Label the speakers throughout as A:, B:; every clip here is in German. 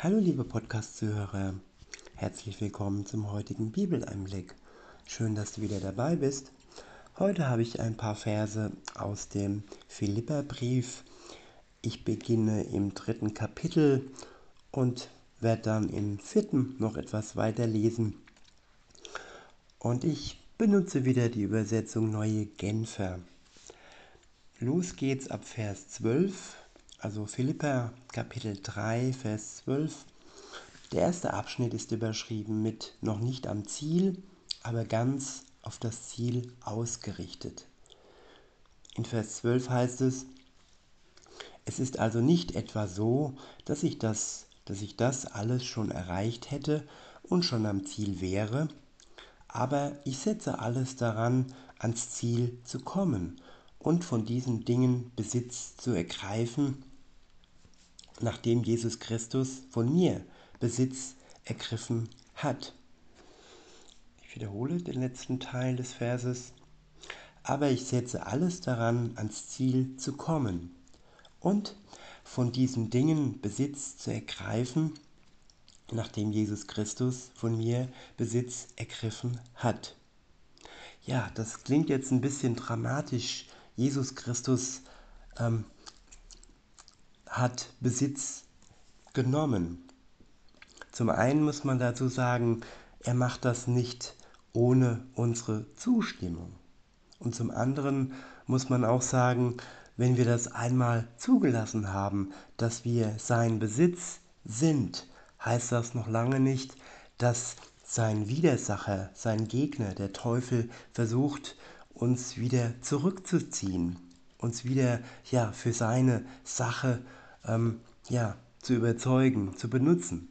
A: Hallo liebe Podcast-Zuhörer, herzlich willkommen zum heutigen Bibeleinblick. Schön, dass du wieder dabei bist. Heute habe ich ein paar Verse aus dem Philipperbrief. Ich beginne im dritten Kapitel und werde dann im vierten noch etwas weiter lesen. Und ich benutze wieder die Übersetzung Neue Genfer. Los geht's ab Vers 12 also Philippa Kapitel 3, Vers 12. Der erste Abschnitt ist überschrieben mit noch nicht am Ziel, aber ganz auf das Ziel ausgerichtet. In Vers 12 heißt es, es ist also nicht etwa so, dass ich das, dass ich das alles schon erreicht hätte und schon am Ziel wäre, aber ich setze alles daran, ans Ziel zu kommen und von diesen Dingen Besitz zu ergreifen, nachdem Jesus Christus von mir Besitz ergriffen hat. Ich wiederhole den letzten Teil des Verses. Aber ich setze alles daran, ans Ziel zu kommen und von diesen Dingen Besitz zu ergreifen, nachdem Jesus Christus von mir Besitz ergriffen hat. Ja, das klingt jetzt ein bisschen dramatisch. Jesus Christus ähm, hat Besitz genommen. Zum einen muss man dazu sagen, er macht das nicht ohne unsere Zustimmung. Und zum anderen muss man auch sagen, wenn wir das einmal zugelassen haben, dass wir sein Besitz sind, heißt das noch lange nicht, dass sein Widersacher, sein Gegner, der Teufel, versucht, uns wieder zurückzuziehen, uns wieder ja, für seine Sache ähm, ja, zu überzeugen, zu benutzen.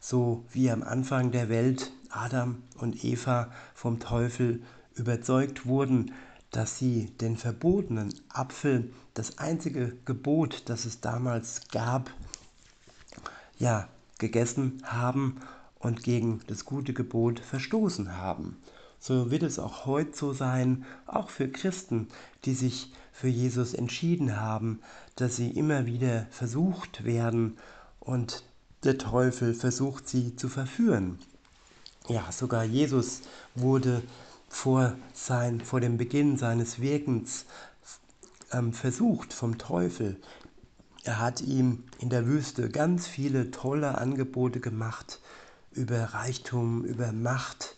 A: So wie am Anfang der Welt Adam und Eva vom Teufel überzeugt wurden, dass sie den verbotenen Apfel, das einzige Gebot, das es damals gab, ja, gegessen haben und gegen das gute Gebot verstoßen haben. So wird es auch heute so sein, auch für Christen, die sich für Jesus entschieden haben, dass sie immer wieder versucht werden und der Teufel versucht sie zu verführen. Ja, sogar Jesus wurde vor, sein, vor dem Beginn seines Wirkens ähm, versucht vom Teufel. Er hat ihm in der Wüste ganz viele tolle Angebote gemacht über Reichtum, über Macht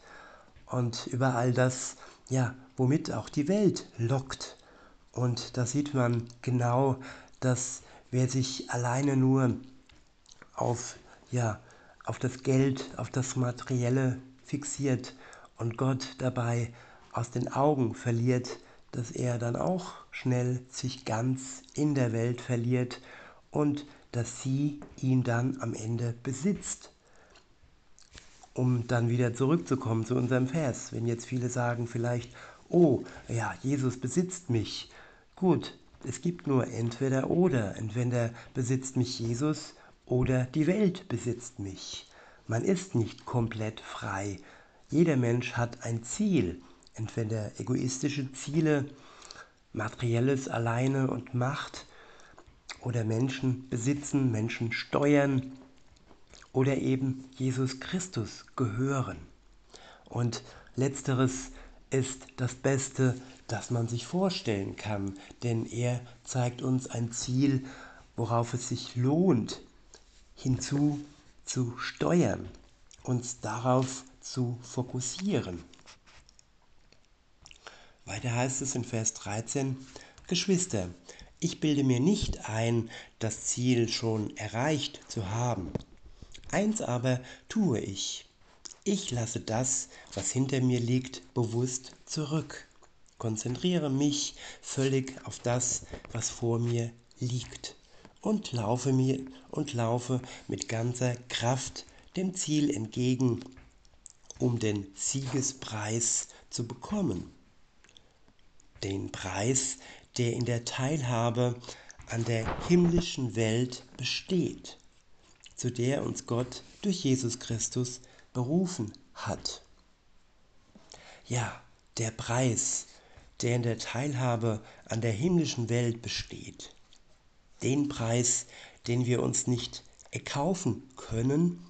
A: und über all das, ja, womit auch die Welt lockt. Und da sieht man genau, dass wer sich alleine nur auf, ja, auf das Geld, auf das Materielle fixiert und Gott dabei aus den Augen verliert, dass er dann auch schnell sich ganz in der Welt verliert und dass sie ihn dann am Ende besitzt. Um dann wieder zurückzukommen zu unserem Vers, wenn jetzt viele sagen vielleicht, oh ja, Jesus besitzt mich. Gut, es gibt nur entweder oder. Entweder besitzt mich Jesus oder die Welt besitzt mich. Man ist nicht komplett frei. Jeder Mensch hat ein Ziel. Entweder egoistische Ziele, materielles alleine und Macht oder Menschen besitzen, Menschen steuern oder eben Jesus Christus gehören. Und letzteres ist das Beste, das man sich vorstellen kann, denn er zeigt uns ein Ziel, worauf es sich lohnt, hinzu zu steuern, uns darauf zu fokussieren. Weiter heißt es in Vers 13, Geschwister, ich bilde mir nicht ein, das Ziel schon erreicht zu haben. Eins aber tue ich. Ich lasse das, was hinter mir liegt, bewusst zurück konzentriere mich völlig auf das, was vor mir liegt und laufe mir und laufe mit ganzer Kraft dem Ziel entgegen, um den Siegespreis zu bekommen. Den Preis, der in der Teilhabe an der himmlischen Welt besteht, zu der uns Gott durch Jesus Christus berufen hat. Ja, der Preis, der in der Teilhabe an der himmlischen Welt besteht. Den Preis, den wir uns nicht erkaufen können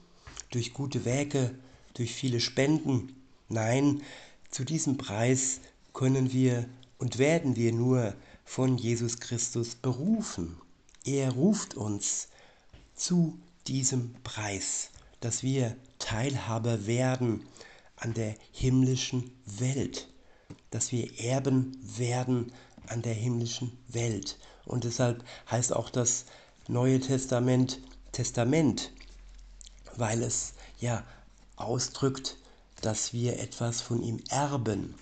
A: durch gute Werke, durch viele Spenden. Nein, zu diesem Preis können wir und werden wir nur von Jesus Christus berufen. Er ruft uns zu diesem Preis, dass wir Teilhaber werden an der himmlischen Welt, dass wir Erben werden an der himmlischen Welt. Und deshalb heißt auch das Neue Testament Testament, weil es ja ausdrückt, dass wir etwas von ihm erben.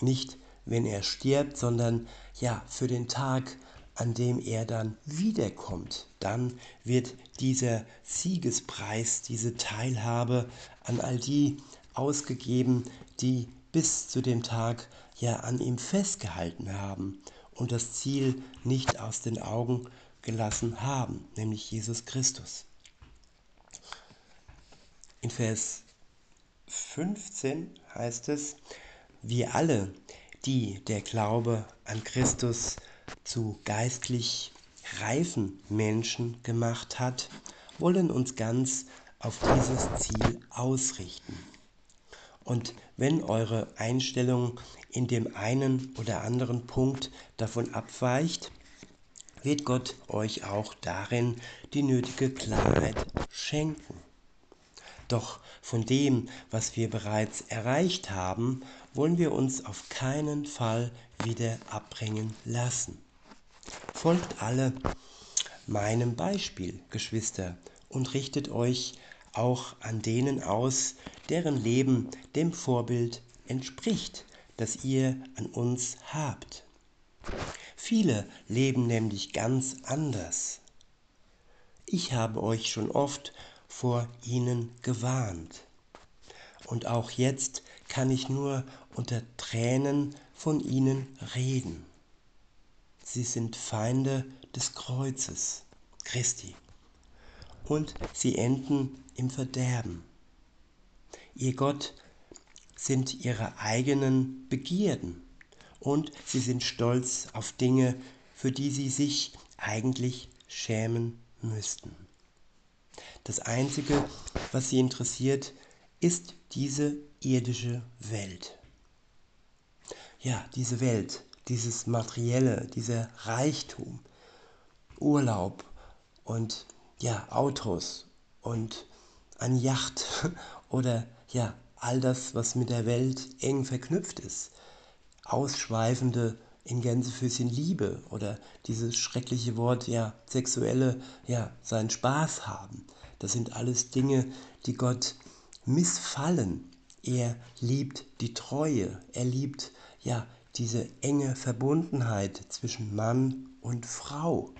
A: Nicht, wenn er stirbt, sondern ja, für den Tag, an dem er dann wiederkommt. Dann wird dieser Siegespreis, diese Teilhabe an all die ausgegeben, die bis zu dem Tag ja an ihm festgehalten haben und das Ziel nicht aus den Augen gelassen haben, nämlich Jesus Christus. In Vers 15 heißt es, wir alle, die der Glaube an Christus zu geistlich reifen Menschen gemacht hat, wollen uns ganz auf dieses Ziel ausrichten. Und wenn eure Einstellung in dem einen oder anderen Punkt davon abweicht, wird Gott euch auch darin die nötige Klarheit schenken. Doch von dem, was wir bereits erreicht haben, wollen wir uns auf keinen Fall wieder abbringen lassen. Folgt alle meinem Beispiel, Geschwister, und richtet euch auch an denen aus, deren Leben dem Vorbild entspricht, das ihr an uns habt. Viele leben nämlich ganz anders. Ich habe euch schon oft vor ihnen gewarnt. Und auch jetzt kann ich nur unter Tränen von ihnen reden. Sie sind Feinde des Kreuzes Christi und sie enden im Verderben. Ihr Gott sind ihre eigenen Begierden und sie sind stolz auf Dinge, für die sie sich eigentlich schämen müssten. Das Einzige, was sie interessiert, ist diese irdische Welt. Ja, diese Welt, dieses Materielle, dieser Reichtum, Urlaub und ja, Autos und eine Yacht oder ja, all das, was mit der Welt eng verknüpft ist ausschweifende in Gänsefüßchen Liebe oder dieses schreckliche Wort, ja, sexuelle, ja, seinen Spaß haben. Das sind alles Dinge, die Gott missfallen. Er liebt die Treue, er liebt, ja, diese enge Verbundenheit zwischen Mann und Frau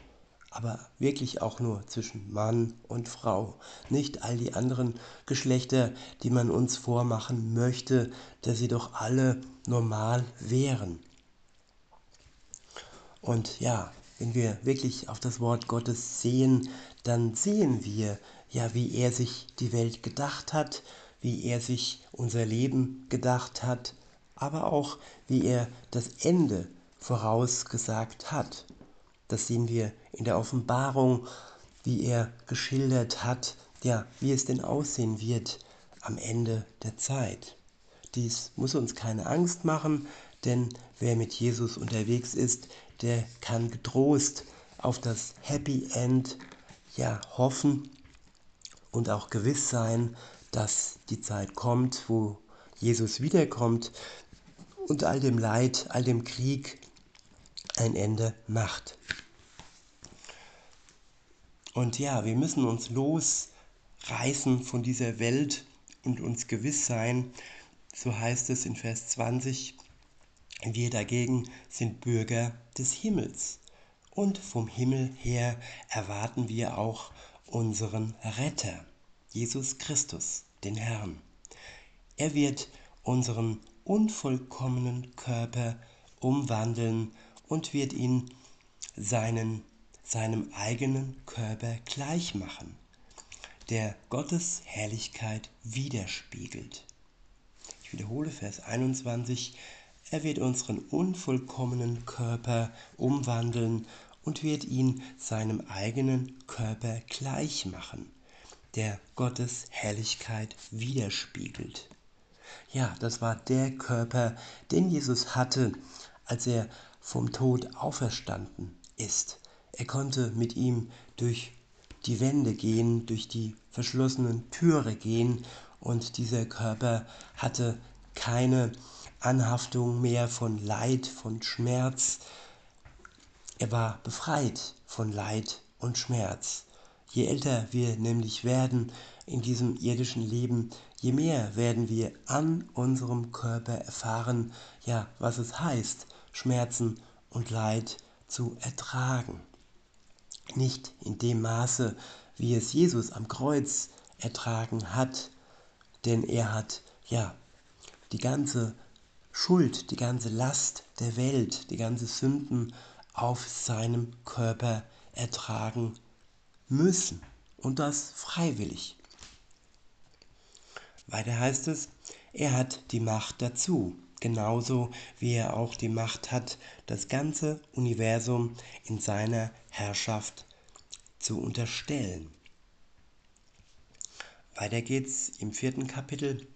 A: aber wirklich auch nur zwischen Mann und Frau. Nicht all die anderen Geschlechter, die man uns vormachen möchte, dass sie doch alle normal wären. Und ja, wenn wir wirklich auf das Wort Gottes sehen, dann sehen wir ja, wie er sich die Welt gedacht hat, wie er sich unser Leben gedacht hat, aber auch wie er das Ende vorausgesagt hat. Das sehen wir in der Offenbarung, wie er geschildert hat, ja, wie es denn aussehen wird am Ende der Zeit. Dies muss uns keine Angst machen, denn wer mit Jesus unterwegs ist, der kann getrost auf das Happy End ja hoffen und auch gewiss sein, dass die Zeit kommt, wo Jesus wiederkommt und all dem Leid, all dem Krieg ein Ende macht. Und ja, wir müssen uns losreißen von dieser Welt und uns gewiss sein, so heißt es in Vers 20, wir dagegen sind Bürger des Himmels und vom Himmel her erwarten wir auch unseren Retter, Jesus Christus, den Herrn. Er wird unseren unvollkommenen Körper umwandeln und wird ihn seinen seinem eigenen Körper gleich machen, der Gottes Herrlichkeit widerspiegelt. Ich wiederhole Vers 21. Er wird unseren unvollkommenen Körper umwandeln und wird ihn seinem eigenen Körper gleich machen, der Gottes Herrlichkeit widerspiegelt. Ja, das war der Körper, den Jesus hatte, als er vom Tod auferstanden ist. Er konnte mit ihm durch die Wände gehen, durch die verschlossenen Türe gehen und dieser Körper hatte keine Anhaftung mehr von Leid, von Schmerz. Er war befreit von Leid und Schmerz. Je älter wir nämlich werden in diesem irdischen Leben, je mehr werden wir an unserem Körper erfahren, ja, was es heißt, Schmerzen und Leid zu ertragen. Nicht in dem Maße, wie es Jesus am Kreuz ertragen hat, denn er hat ja die ganze Schuld, die ganze Last der Welt, die ganze Sünden auf seinem Körper ertragen müssen und das freiwillig. Weiter heißt es, er hat die Macht dazu, genauso wie er auch die Macht hat, das ganze Universum in seiner Herrschaft zu unterstellen. Weiter geht's im vierten Kapitel.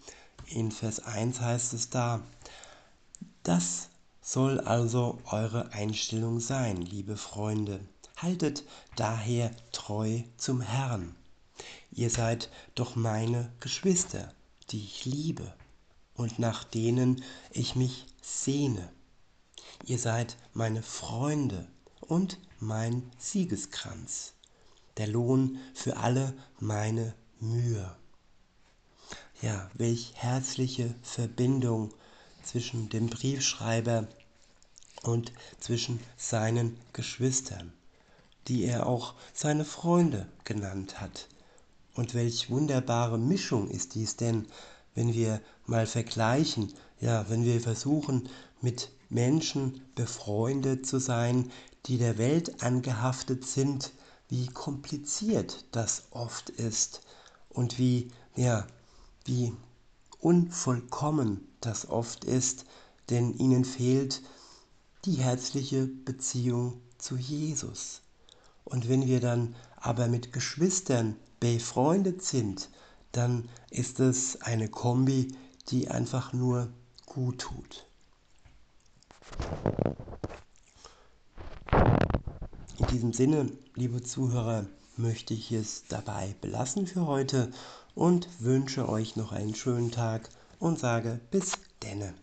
A: In Vers 1 heißt es da, das soll also eure Einstellung sein, liebe Freunde. Haltet daher treu zum Herrn. Ihr seid doch meine Geschwister, die ich liebe und nach denen ich mich sehne. Ihr seid meine Freunde und mein Siegeskranz, der Lohn für alle meine Mühe. Ja, welch herzliche Verbindung zwischen dem Briefschreiber und zwischen seinen Geschwistern, die er auch seine Freunde genannt hat. Und welch wunderbare Mischung ist dies denn, wenn wir mal vergleichen, ja, wenn wir versuchen, mit Menschen befreundet zu sein, die der Welt angehaftet sind, wie kompliziert das oft ist und wie, ja, wie unvollkommen das oft ist, denn ihnen fehlt die herzliche Beziehung zu Jesus. Und wenn wir dann aber mit Geschwistern befreundet sind, dann ist es eine Kombi, die einfach nur gut tut. In diesem Sinne, liebe Zuhörer, möchte ich es dabei belassen für heute und wünsche euch noch einen schönen Tag und sage bis denne.